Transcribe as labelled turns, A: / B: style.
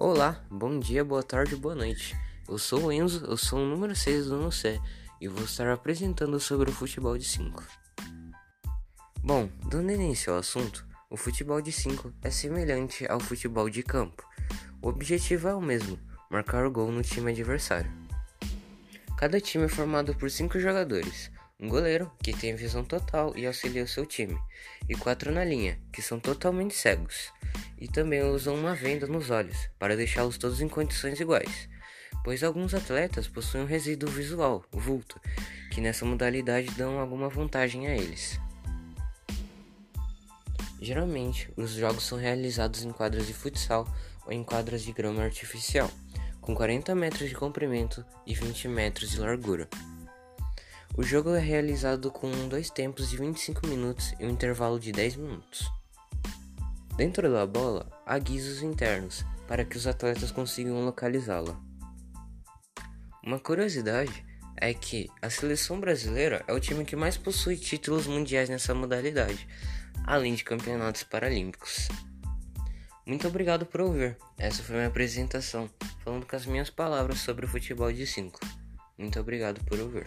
A: Olá, bom dia, boa tarde, boa noite. Eu sou o Enzo, eu sou o número 6 do NUCE e vou estar apresentando sobre o futebol de 5. Bom, dando início ao assunto, o futebol de 5 é semelhante ao futebol de campo. O objetivo é o mesmo, marcar o gol no time adversário. Cada time é formado por 5 jogadores, um goleiro, que tem visão total e auxilia o seu time, e quatro na linha, que são totalmente cegos, e também usam uma venda nos olhos, para deixá-los todos em condições iguais, pois alguns atletas possuem um resíduo visual, o vulto, que nessa modalidade dão alguma vantagem a eles. Geralmente, os jogos são realizados em quadras de futsal ou em quadras de grama artificial, com 40 metros de comprimento e 20 metros de largura. O jogo é realizado com dois tempos de 25 minutos e um intervalo de 10 minutos. Dentro da bola, há guizos internos para que os atletas consigam localizá-la. Uma curiosidade é que a seleção brasileira é o time que mais possui títulos mundiais nessa modalidade, além de campeonatos paralímpicos. Muito obrigado por ouvir. Essa foi minha apresentação, falando com as minhas palavras sobre o futebol de 5. Muito obrigado por ouvir.